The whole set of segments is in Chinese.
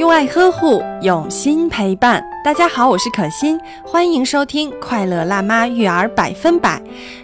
用爱呵护，用心陪伴。大家好，我是可心，欢迎收听《快乐辣妈育儿百分百》。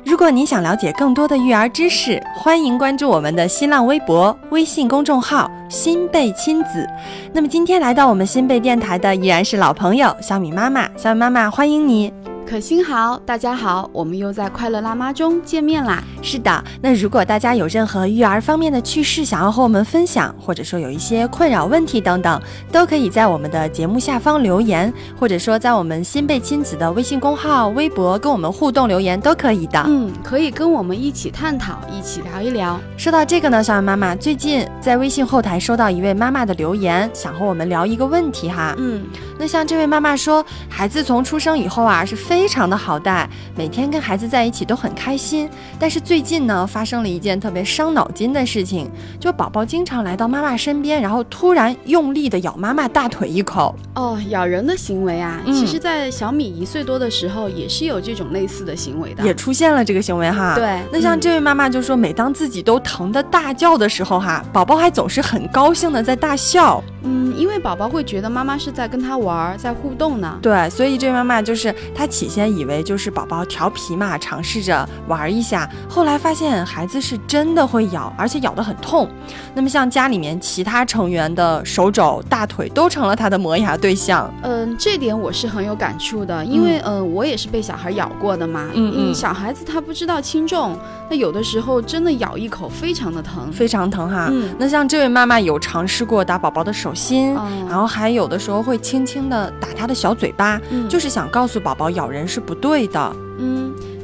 如果您想了解更多的育儿知识，欢迎关注我们的新浪微博、微信公众号“新贝亲子”。那么今天来到我们新贝电台的依然是老朋友小米妈妈，小米妈妈欢迎你。可心好，大家好，我们又在快乐辣妈中见面啦。是的，那如果大家有任何育儿方面的趣事想要和我们分享，或者说有一些困扰问题等等，都可以在我们的节目下方留言，或者说在我们新贝亲子的微信公号、微博跟我们互动留言都可以的。嗯，可以跟我们一起探讨，一起聊一聊。说到这个呢，小杨妈妈最近在微信后台收到一位妈妈的留言，想和我们聊一个问题哈。嗯，那像这位妈妈说，孩子从出生以后啊是非。常的好带，每天跟孩子在一起都很开心。但是最近呢，发生了一件特别伤脑筋的事情，就宝宝经常来到妈妈身边，然后突然用力的咬妈妈大腿一口。哦，咬人的行为啊，其实，在小米一岁多的时候，也是有这种类似的行为的，也出现了这个行为哈。对，那像这位妈妈就说，每当自己都疼得大叫的时候哈，宝宝还总是很高兴的在大笑。嗯，因为宝宝会觉得妈妈是在跟他玩，在互动呢。对，所以这位妈妈就是她起先以为就是宝宝调皮嘛，尝试着玩一下，后来发现孩子是真的会咬，而且咬得很痛。那么像家里面其他成员的手肘、大腿都成了他的磨牙对象。嗯，这点我是很有感触的，因为嗯，我也是被小孩咬过的嘛。嗯嗯，小孩子他不知道轻重，那有的时候真的咬一口非常的疼，非常疼哈。嗯，那像这位妈妈有尝试过打宝宝的手。心，然后还有的时候会轻轻的打他的小嘴巴，就是想告诉宝宝咬人是不对的。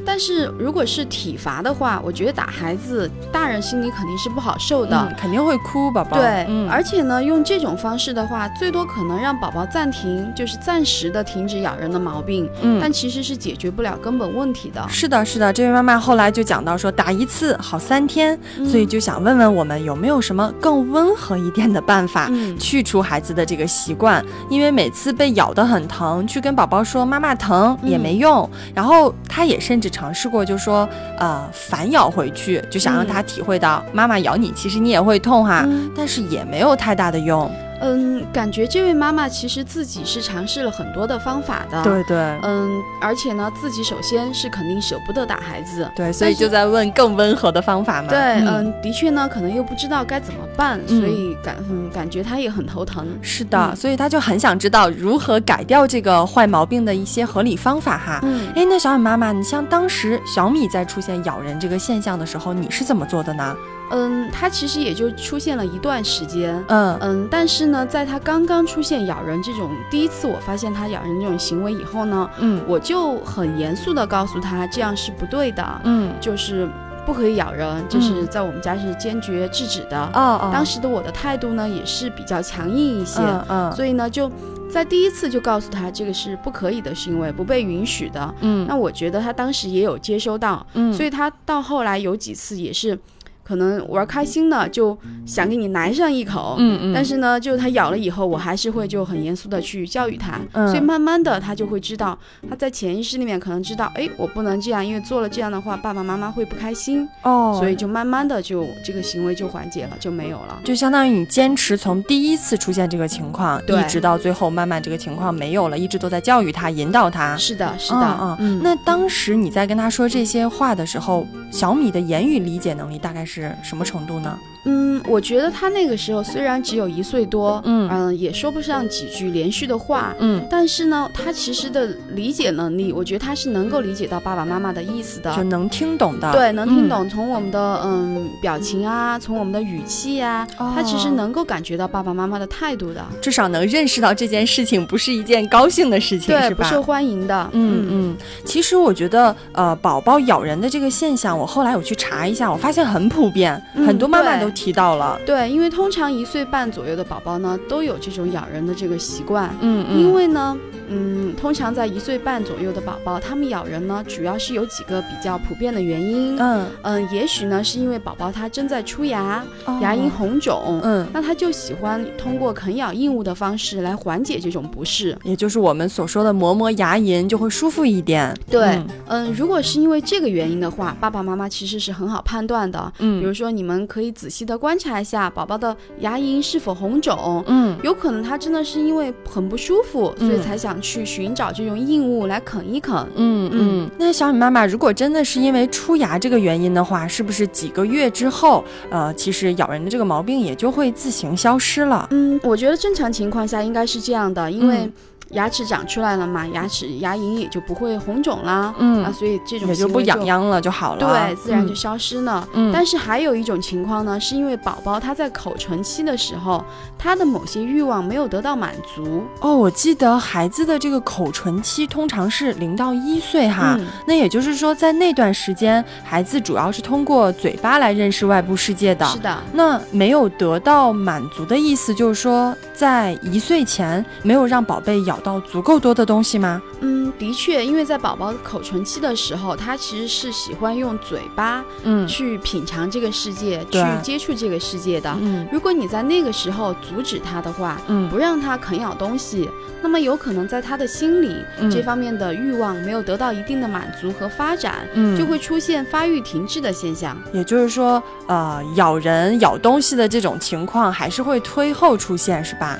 嗯。但是如果是体罚的话，我觉得打孩子，大人心里肯定是不好受的，肯定会哭，宝宝。对，而且呢，用这种方式的话，最多可能让宝宝暂停，就是暂时的停止咬人的毛病。嗯，但其实是解决不了根本问题的。是的，是的。这位妈妈后来就讲到说，打一次好三天，所以就想问问我们有没有什么更温和一点的办法，去除孩子的这个习惯。因为每次被咬得很疼，去跟宝宝说妈妈疼也没用，然后他也甚至。尝试过，就说呃反咬回去，就想让他体会到妈妈咬你，其实你也会痛哈，但是也没有太大的用。嗯，感觉这位妈妈其实自己是尝试了很多的方法的。对对。嗯，而且呢，自己首先是肯定舍不得打孩子。对，所以就在问更温和的方法嘛。对，嗯，的确呢，可能又不知道该怎么办，所以感嗯感觉她也很头疼。是的，所以她就很想知道如何改掉这个坏毛病的一些合理方法哈。嗯。哎，那小米妈妈，你像当时小米在出现咬人这个现象的时候，你是怎么做的呢？嗯，它其实也就出现了一段时间，嗯。嗯，但是呢，在它刚刚出现咬人这种第一次，我发现它咬人这种行为以后呢，嗯，我就很严肃的告诉他，这样是不对的，嗯，就是不可以咬人，就是在我们家是坚决制止的，当时的我的态度呢也是比较强硬一些，嗯，所以呢就在第一次就告诉他这个是不可以的行为，不被允许的，嗯，那我觉得他当时也有接收到，嗯，所以他到后来有几次也是。可能玩开心了，就想给你来上一口，嗯嗯，但是呢，就他咬了以后，我还是会就很严肃的去教育他，所以慢慢的他就会知道，他在潜意识里面可能知道，哎，我不能这样，因为做了这样的话，爸爸妈妈会不开心，哦，所以就慢慢的就这个行为就缓解了，就没有了，就相当于你坚持从第一次出现这个情况，一直到最后慢慢这个情况没有了，一直都在教育他，引导他，是的，是的，嗯，那当时你在跟他说这些话的时候，小米的言语理解能力大概是？是什么程度呢？嗯，我觉得他那个时候虽然只有一岁多，嗯嗯，也说不上几句连续的话，嗯，但是呢，他其实的理解能力，我觉得他是能够理解到爸爸妈妈的意思的，就能听懂的，对，能听懂。从我们的嗯表情啊，从我们的语气呀，他其实能够感觉到爸爸妈妈的态度的，至少能认识到这件事情不是一件高兴的事情，对，不受欢迎的。嗯嗯，其实我觉得，呃，宝宝咬人的这个现象，我后来我去查一下，我发现很普遍，很多妈妈都提到了。对，因为通常一岁半左右的宝宝呢，都有这种咬人的这个习惯。嗯嗯。因为呢，嗯，通常在一岁半左右的宝宝，他们咬人呢，主要是有几个比较普遍的原因。嗯嗯，也许呢是因为宝宝他正在出牙，牙龈红肿，嗯，那他就喜欢通过啃咬硬物的方式来缓解这种不适，也就是我们所说的磨磨牙龈就会舒服一点。对，嗯，如果是因为这个原因的话，爸爸妈妈其实是很好判断的。嗯，比如说你们可以仔细的观察一下宝宝的牙龈是否红肿，嗯，有可能他真的是因为很不舒服，所以才想。去寻找这种硬物来啃一啃。嗯嗯，那小米妈妈，如果真的是因为出牙这个原因的话，是不是几个月之后，呃，其实咬人的这个毛病也就会自行消失了？嗯，我觉得正常情况下应该是这样的，因为。牙齿长出来了嘛，牙齿牙龈也就不会红肿啦，嗯，啊，所以这种也就不痒痒了就好了，对，自然就消失了。嗯，但是还有一种情况呢，是因为宝宝他在口唇期的时候，他的某些欲望没有得到满足。哦，我记得孩子的这个口唇期通常是零到一岁哈，那也就是说在那段时间，孩子主要是通过嘴巴来认识外部世界的。是的，那没有得到满足的意思就是说，在一岁前没有让宝贝咬。到足够多的东西吗？嗯，的确，因为在宝宝口唇期的时候，他其实是喜欢用嘴巴，嗯，去品尝这个世界，去接触这个世界的。嗯，如果你在那个时候阻止他的话，嗯，不让他啃咬东西，那么有可能在他的心里这方面的欲望没有得到一定的满足和发展，嗯，就会出现发育停滞的现象。也就是说，呃，咬人、咬东西的这种情况还是会推后出现，是吧？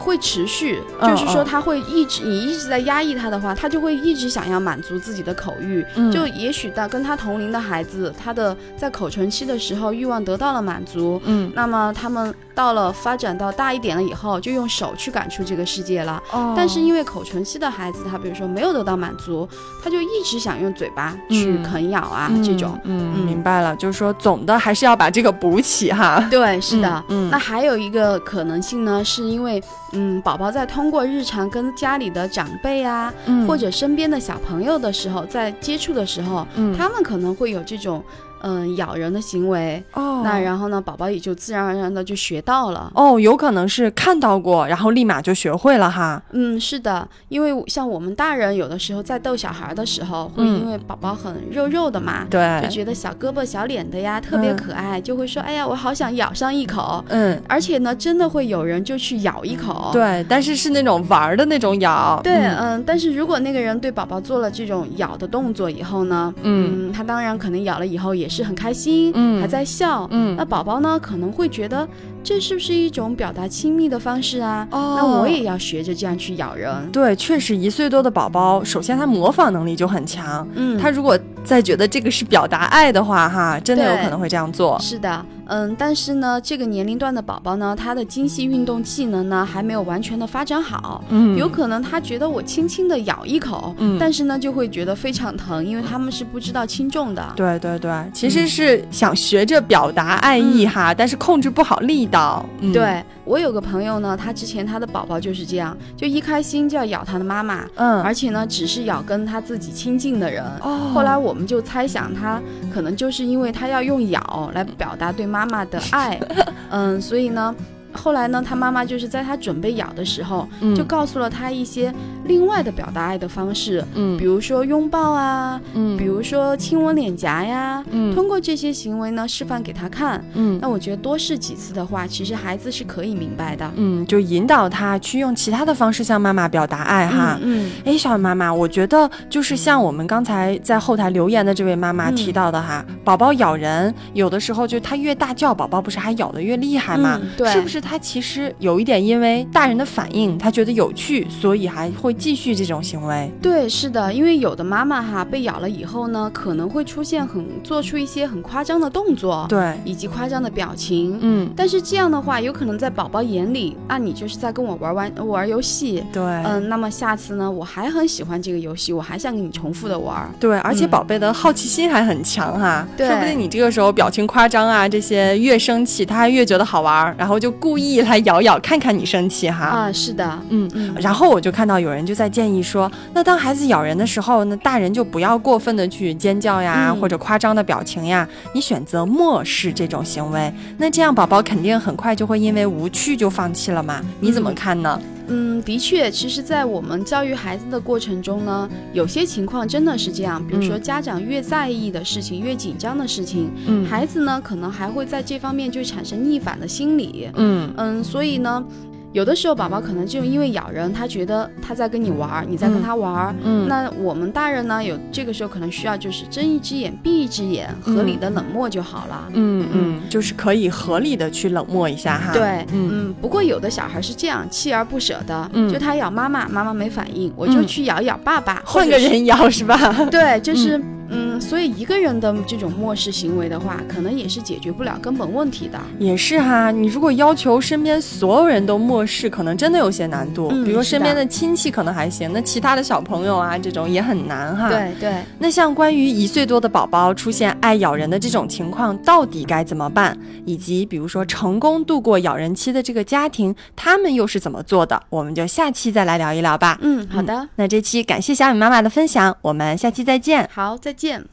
会持续，就是说他会一直，你一直在压抑他的话，他就会一直想要满足自己的口欲。就也许到跟他同龄的孩子，他的在口唇期的时候欲望得到了满足，嗯，那么他们。到了发展到大一点了以后，就用手去感触这个世界了。哦。但是因为口唇期的孩子，他比如说没有得到满足，他就一直想用嘴巴去啃咬啊，这种。嗯，明白了，就是说总的还是要把这个补起哈。对，是的。嗯。那还有一个可能性呢，是因为嗯，宝宝在通过日常跟家里的长辈啊，或者身边的小朋友的时候，在接触的时候，嗯，他们可能会有这种。嗯，咬人的行为哦，那然后呢，宝宝也就自然而然的就学到了哦，有可能是看到过，然后立马就学会了哈。嗯，是的，因为像我们大人有的时候在逗小孩的时候，会因为宝宝很肉肉的嘛，对，就觉得小胳膊小脸的呀特别可爱，就会说，哎呀，我好想咬上一口。嗯，而且呢，真的会有人就去咬一口。对，但是是那种玩的那种咬。对，嗯，但是如果那个人对宝宝做了这种咬的动作以后呢，嗯，他当然可能咬了以后也。是很开心，嗯，还在笑，嗯，那宝宝呢可能会觉得这是不是一种表达亲密的方式啊？哦，那我也要学着这样去咬人。对，确实一岁多的宝宝，首先他模仿能力就很强，嗯，他如果再觉得这个是表达爱的话，哈，真的有可能会这样做。是的。嗯，但是呢，这个年龄段的宝宝呢，他的精细运动技能呢还没有完全的发展好，嗯，有可能他觉得我轻轻的咬一口，嗯，但是呢就会觉得非常疼，因为他们是不知道轻重的。对对对，其实是想学着表达爱意哈，但是控制不好力道。对我有个朋友呢，他之前他的宝宝就是这样，就一开心就要咬他的妈妈，嗯，而且呢只是咬跟他自己亲近的人。哦，后来我们就猜想他可能就是因为他要用咬来表达对。妈妈的爱，嗯，所以呢。后来呢，他妈妈就是在他准备咬的时候，就告诉了他一些另外的表达爱的方式，嗯，比如说拥抱啊，嗯，比如说亲吻脸颊呀，嗯，通过这些行为呢，示范给他看，嗯，那我觉得多试几次的话，其实孩子是可以明白的，嗯，就引导他去用其他的方式向妈妈表达爱哈，嗯，哎，小妈妈，我觉得就是像我们刚才在后台留言的这位妈妈提到的哈，宝宝咬人，有的时候就他越大叫，宝宝不是还咬得越厉害吗？对，是不是？他其实有一点，因为大人的反应，他觉得有趣，所以还会继续这种行为。对，是的，因为有的妈妈哈被咬了以后呢，可能会出现很做出一些很夸张的动作，对，以及夸张的表情。嗯，但是这样的话，有可能在宝宝眼里，啊你就是在跟我玩玩玩游戏。对，嗯，那么下次呢，我还很喜欢这个游戏，我还想跟你重复的玩。对，而且宝贝的好奇心还很强哈，说不定你这个时候表情夸张啊，这些越生气，他还越觉得好玩，然后就故。故意来咬咬看看你生气哈啊是的嗯嗯，然后我就看到有人就在建议说，那当孩子咬人的时候，那大人就不要过分的去尖叫呀或者夸张的表情呀，你选择漠视这种行为，那这样宝宝肯定很快就会因为无趣就放弃了嘛？你怎么看呢？嗯，的确，其实，在我们教育孩子的过程中呢，有些情况真的是这样。比如说，家长越在意的事情，越紧张的事情，嗯，孩子呢，可能还会在这方面就产生逆反的心理。嗯嗯，所以呢。有的时候，宝宝可能就因为咬人，他觉得他在跟你玩儿，你在跟他玩儿。嗯，那我们大人呢，有这个时候可能需要就是睁一只眼闭一只眼，合理的冷漠就好了。嗯嗯，就是可以合理的去冷漠一下哈。对，嗯。不过有的小孩是这样，锲而不舍的，就他咬妈妈，妈妈没反应，我就去咬咬爸爸，换个人咬是吧？对，就是。嗯，所以一个人的这种漠视行为的话，可能也是解决不了根本问题的。也是哈，你如果要求身边所有人都漠视，可能真的有些难度。比如说身边的亲戚可能还行，那其他的小朋友啊，这种也很难哈。对对。那像关于一岁多的宝宝出现爱咬人的这种情况，到底该怎么办？以及比如说成功度过咬人期的这个家庭，他们又是怎么做的？我们就下期再来聊一聊吧。嗯，好的。那这期感谢小米妈妈的分享，我们下期再见。好，再见。